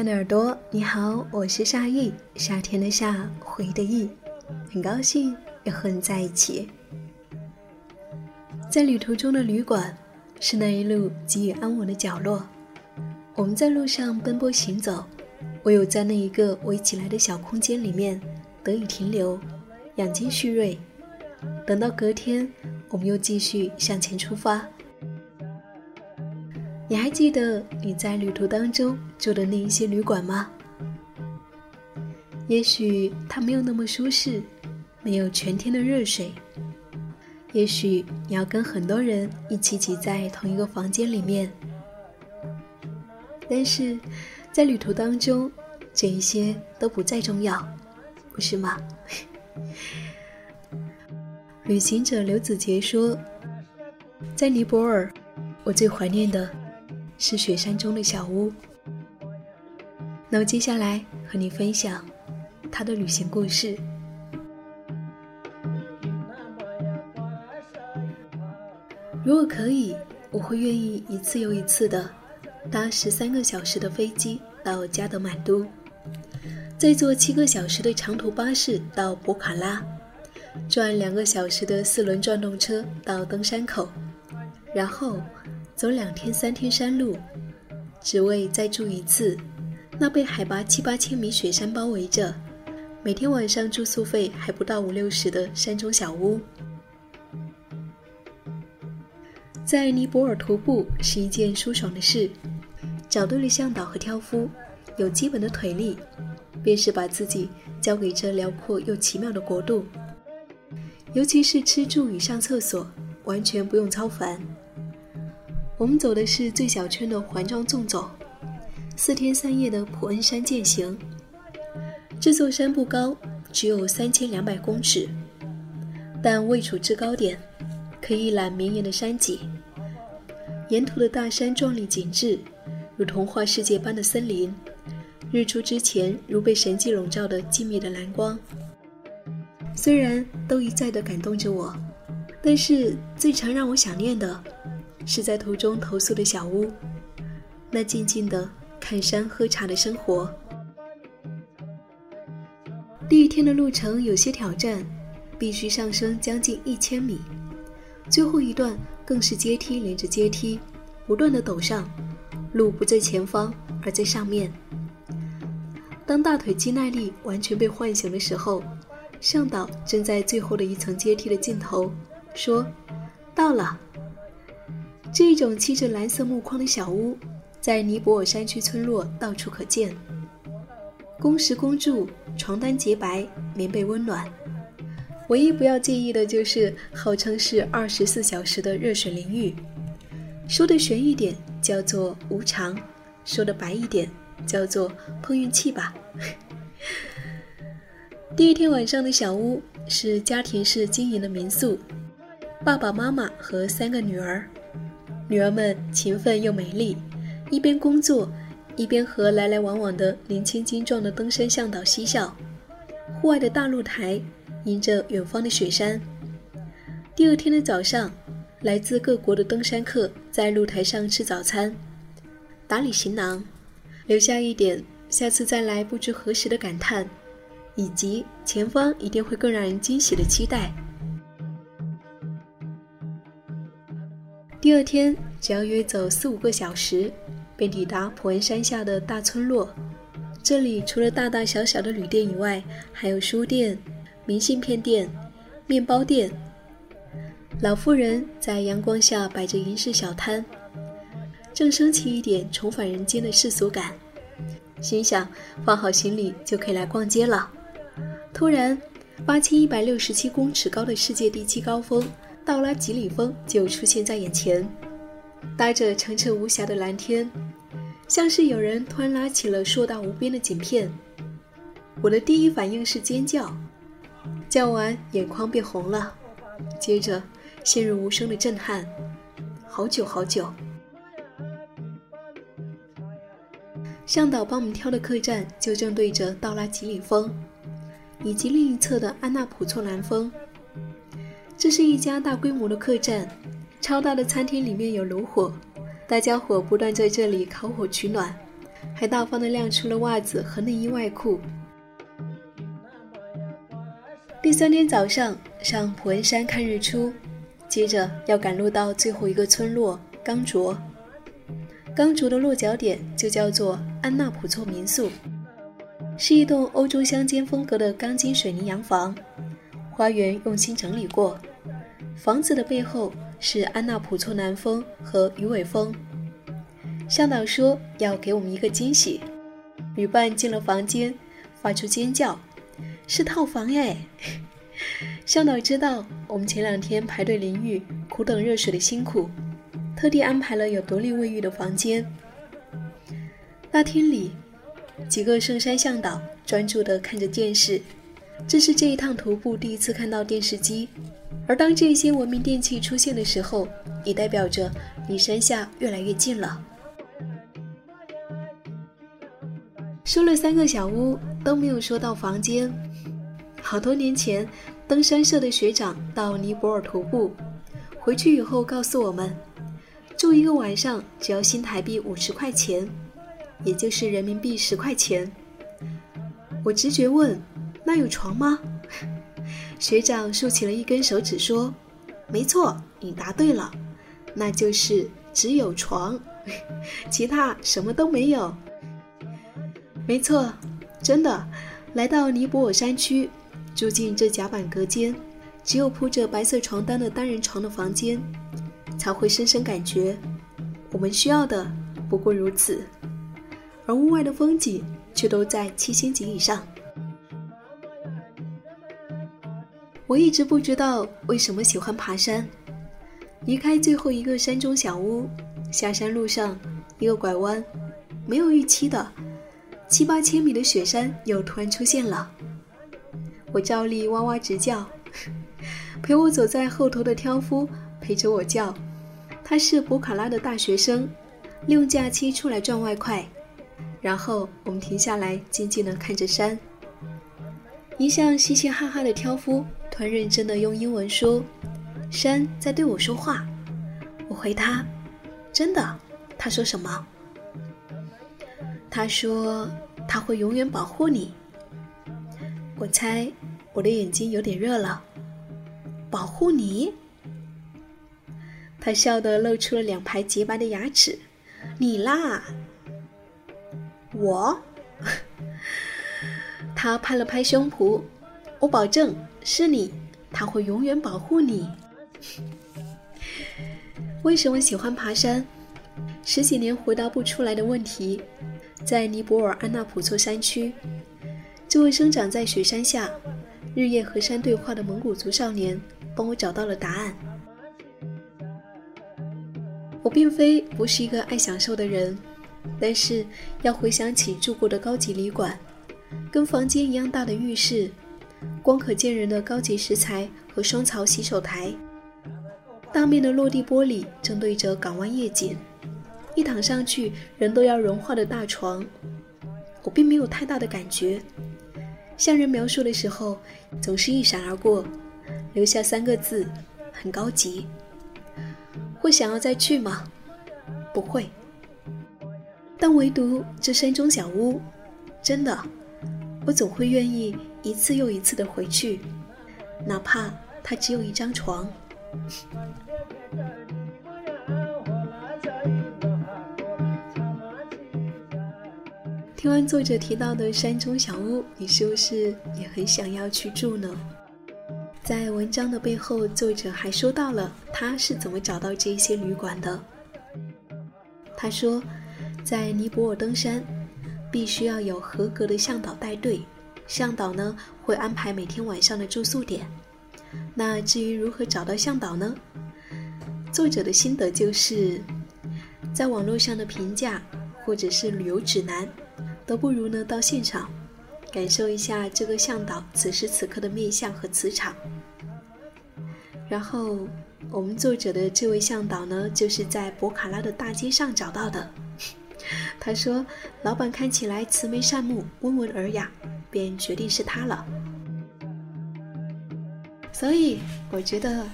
嗨，亲爱的耳朵，你好，我是夏意，夏天的夏，回的意，很高兴又和你在一起。在旅途中的旅馆，是那一路给予安稳的角落。我们在路上奔波行走，唯有在那一个围起来的小空间里面得以停留，养精蓄锐。等到隔天，我们又继续向前出发。你还记得你在旅途当中住的那一些旅馆吗？也许它没有那么舒适，没有全天的热水。也许你要跟很多人一起挤在同一个房间里面。但是，在旅途当中，这一些都不再重要，不是吗？旅行者刘子杰说：“在尼泊尔，我最怀念的。”是雪山中的小屋。那么接下来和你分享他的旅行故事。如果可以，我会愿意一次又一次的搭十三个小时的飞机到加德满都，再坐七个小时的长途巴士到博卡拉，转两个小时的四轮转动车到登山口，然后。走两天三天山路，只为再住一次那被海拔七八千米雪山包围着，每天晚上住宿费还不到五六十的山中小屋。在尼泊尔徒步是一件舒爽的事，找对了向导和挑夫，有基本的腿力，便是把自己交给这辽阔又奇妙的国度。尤其是吃住与上厕所，完全不用操烦。我们走的是最小圈的环状纵走，四天三夜的普恩山践行。这座山不高，只有三千两百公尺，但位处制高点，可一览绵延的山脊。沿途的大山壮丽景致，如童话世界般的森林，日出之前如被神迹笼罩的静谧的蓝光。虽然都一再的感动着我，但是最常让我想念的。是在途中投宿的小屋，那静静的看山喝茶的生活。第一天的路程有些挑战，必须上升将近一千米，最后一段更是阶梯连着阶梯，不断的陡上，路不在前方，而在上面。当大腿肌耐力完全被唤醒的时候，向导正在最后的一层阶梯的尽头说：“到了。”这种漆着蓝色木框的小屋，在尼泊尔山区村落到处可见。公食公住，床单洁白，棉被温暖。唯一不要介意的就是号称是二十四小时的热水淋浴。说的玄一点叫做无常，说的白一点叫做碰运气吧。第一天晚上的小屋是家庭式经营的民宿，爸爸妈妈和三个女儿。女儿们勤奋又美丽，一边工作，一边和来来往往的年轻精壮的登山向导嬉笑。户外的大露台迎着远方的雪山。第二天的早上，来自各国的登山客在露台上吃早餐，打理行囊，留下一点下次再来不知何时的感叹，以及前方一定会更让人惊喜的期待。第二天，只要约走四五个小时，便抵达普恩山下的大村落。这里除了大大小小的旅店以外，还有书店、明信片店、面包店。老妇人在阳光下摆着银饰小摊，正升起一点重返人间的世俗感。心想放好行李就可以来逛街了。突然，八千一百六十七公尺高的世界第七高峰——道拉吉里峰就出现在眼前，搭着澄澈无瑕的蓝天，像是有人突然拉起了硕大无边的景片。我的第一反应是尖叫，叫完眼眶变红了，接着陷入无声的震撼，好久好久。向导帮我们挑的客栈就正对着道拉吉里峰，以及另一侧的安纳普措南峰。这是一家大规模的客栈，超大的餐厅里面有炉火，大家伙不断在这里烤火取暖，还大方的晾出了袜子和内衣外裤。第三天早上上普恩山看日出，接着要赶路到最后一个村落刚卓。刚卓的落脚点就叫做安纳普措民宿，是一栋欧洲乡间风格的钢筋水泥洋房，花园用心整理过。房子的背后是安纳普措南峰和鱼尾峰。向导说要给我们一个惊喜，旅伴进了房间，发出尖叫：“是套房哎！” 向导知道我们前两天排队淋浴、苦等热水的辛苦。特地安排了有独立卫浴的房间。大厅里，几个圣山向导专注地看着电视。这是这一趟徒步第一次看到电视机。而当这些文明电器出现的时候，也代表着离山下越来越近了。说了三个小屋，都没有说到房间。好多年前，登山社的学长到尼泊尔徒步，回去以后告诉我们。住一个晚上只要新台币五十块钱，也就是人民币十块钱。我直觉问：“那有床吗？” 学长竖起了一根手指说：“没错，你答对了，那就是只有床，其他什么都没有。”没错，真的，来到尼泊尔山区，住进这甲板隔间、只有铺着白色床单的单人床的房间。才会深深感觉，我们需要的不过如此，而屋外的风景却都在七星级以上。我一直不知道为什么喜欢爬山。离开最后一个山中小屋，下山路上一个拐弯，没有预期的，七八千米的雪山又突然出现了。我照例哇哇直叫，陪我走在后头的挑夫陪着我叫。他是博卡拉的大学生，利用假期出来赚外快。然后我们停下来，静静地看着山。一向嘻嘻哈哈的挑夫突然认真地用英文说：“山在对我说话。”我回他：“真的？”他说什么？他说：“他会永远保护你。”我猜我的眼睛有点热了。保护你？他笑得露出了两排洁白的牙齿，你啦，我。他拍了拍胸脯，我保证是你，他会永远保护你。为什么喜欢爬山？十几年回答不出来的问题，在尼泊尔安纳普措山区，这位生长在雪山下、日夜和山对话的蒙古族少年，帮我找到了答案。我并非不是一个爱享受的人，但是要回想起住过的高级旅馆，跟房间一样大的浴室，光可见人的高级石材和双槽洗手台，大面的落地玻璃正对着港湾夜景，一躺上去人都要融化的大床，我并没有太大的感觉。向人描述的时候，总是一闪而过，留下三个字：很高级。会想要再去吗？不会。但唯独这山中小屋，真的，我总会愿意一次又一次的回去，哪怕他只有一张床。听完作者提到的山中小屋，你是不是也很想要去住呢？在文章的背后，作者还说到了他是怎么找到这些旅馆的。他说，在尼泊尔登山，必须要有合格的向导带队，向导呢会安排每天晚上的住宿点。那至于如何找到向导呢？作者的心得就是，在网络上的评价或者是旅游指南，都不如呢到现场，感受一下这个向导此时此刻的面相和磁场。然后，我们作者的这位向导呢，就是在博卡拉的大街上找到的。他说，老板看起来慈眉善目、温文尔雅，便决定是他了。所以，我觉得，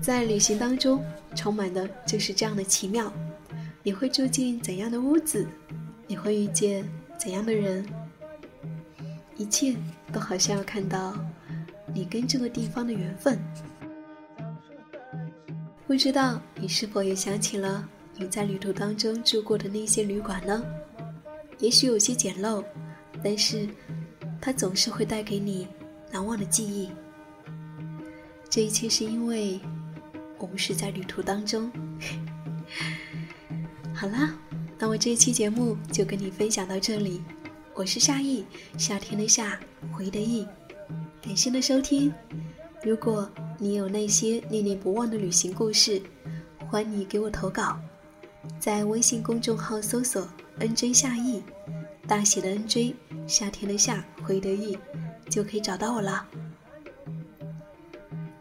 在旅行当中，充满的就是这样的奇妙。你会住进怎样的屋子？你会遇见怎样的人？一切都好像要看到你跟这个地方的缘分。不知道你是否也想起了你在旅途当中住过的那些旅馆呢？也许有些简陋，但是它总是会带给你难忘的记忆。这一切是因为我们是在旅途当中。好啦，那我这一期节目就跟你分享到这里。我是夏意，夏天的夏，回的意。感谢的收听。如果你有那些念念不忘的旅行故事，欢迎你给我投稿，在微信公众号搜索 “nj 夏意”，大写的 “nj”，夏天的夏，回得意，就可以找到我了。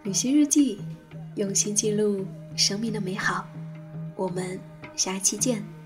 旅行日记，用心记录生命的美好。我们下期见。